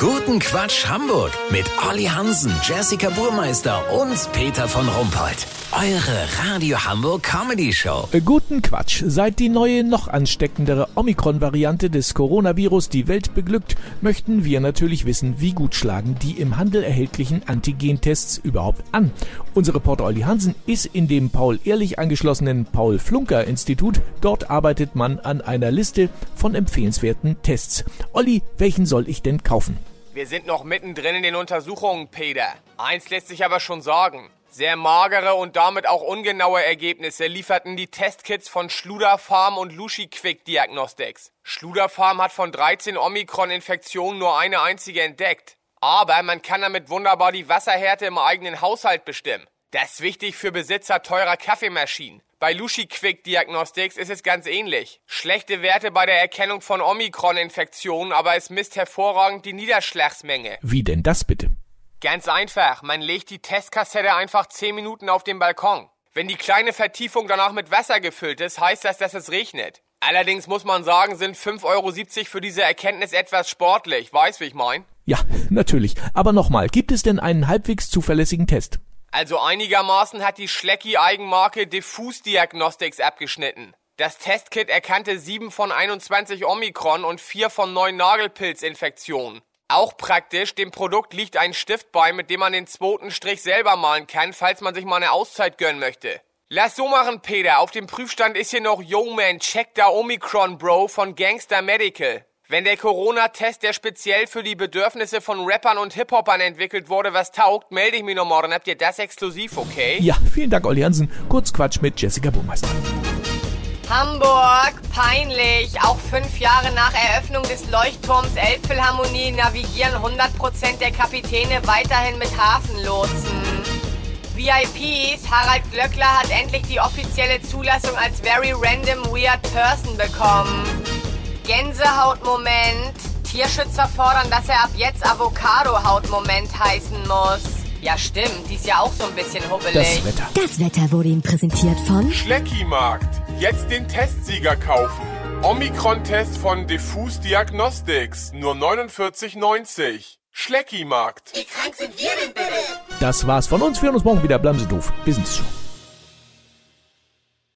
Guten Quatsch Hamburg mit Olli Hansen, Jessica Burmeister und Peter von Rumpold. Eure Radio Hamburg Comedy Show. Äh, Guten Quatsch. Seit die neue, noch ansteckendere Omikron-Variante des Coronavirus die Welt beglückt, möchten wir natürlich wissen, wie gut schlagen die im Handel erhältlichen Antigentests überhaupt an. Unser Reporter Olli Hansen ist in dem Paul-Ehrlich angeschlossenen Paul-Flunker-Institut. Dort arbeitet man an einer Liste von empfehlenswerten Tests. Olli, welchen soll ich denn kaufen? Wir sind noch mittendrin in den Untersuchungen, Peter. Eins lässt sich aber schon sagen. Sehr magere und damit auch ungenaue Ergebnisse lieferten die Testkits von Schluderfarm und Lushi Quick Diagnostics. Schluderfarm hat von 13 Omikron-Infektionen nur eine einzige entdeckt. Aber man kann damit wunderbar die Wasserhärte im eigenen Haushalt bestimmen. Das ist wichtig für Besitzer teurer Kaffeemaschinen. Bei Lushi Quick Diagnostics ist es ganz ähnlich. Schlechte Werte bei der Erkennung von Omikron-Infektionen, aber es misst hervorragend die Niederschlagsmenge. Wie denn das bitte? Ganz einfach, man legt die Testkassette einfach 10 Minuten auf den Balkon. Wenn die kleine Vertiefung danach mit Wasser gefüllt ist, heißt das, dass es regnet. Allerdings muss man sagen, sind 5,70 Euro für diese Erkenntnis etwas sportlich. Weißt, wie ich mein? Ja, natürlich. Aber nochmal, gibt es denn einen halbwegs zuverlässigen Test? Also einigermaßen hat die Schlecki-Eigenmarke Diffus Diagnostics abgeschnitten. Das Testkit erkannte 7 von 21 Omikron und 4 von 9 Nagelpilzinfektionen. Auch praktisch, dem Produkt liegt ein Stift bei, mit dem man den zweiten Strich selber malen kann, falls man sich mal eine Auszeit gönnen möchte. Lass so machen, Peter. Auf dem Prüfstand ist hier noch Yo Man, check da Omikron Bro von Gangster Medical. Wenn der Corona-Test, der speziell für die Bedürfnisse von Rappern und Hip-Hopern entwickelt wurde, was taugt, melde ich mich noch morgen. Habt ihr das exklusiv, okay? Ja, vielen Dank, Olli Hansen. Kurz Quatsch mit Jessica Burmeister. Hamburg, peinlich. Auch fünf Jahre nach Eröffnung des Leuchtturms Elbphilharmonie navigieren 100% der Kapitäne weiterhin mit Hafenlotsen. VIPs, Harald Glöckler hat endlich die offizielle Zulassung als Very Random Weird Person bekommen. Gänsehautmoment. Tierschützer fordern, dass er ab jetzt Avocado-Hautmoment heißen muss. Ja, stimmt, die ist ja auch so ein bisschen hubbelig. Das Wetter. Das Wetter wurde Ihnen präsentiert von Schlecki-Markt. Jetzt den Testsieger kaufen. Omikron-Test von Diffus Diagnostics. Nur 49,90. Schlecki-Markt. Das war's von uns. Wir hören uns morgen wieder. Bleiben Sie doof. Business Show.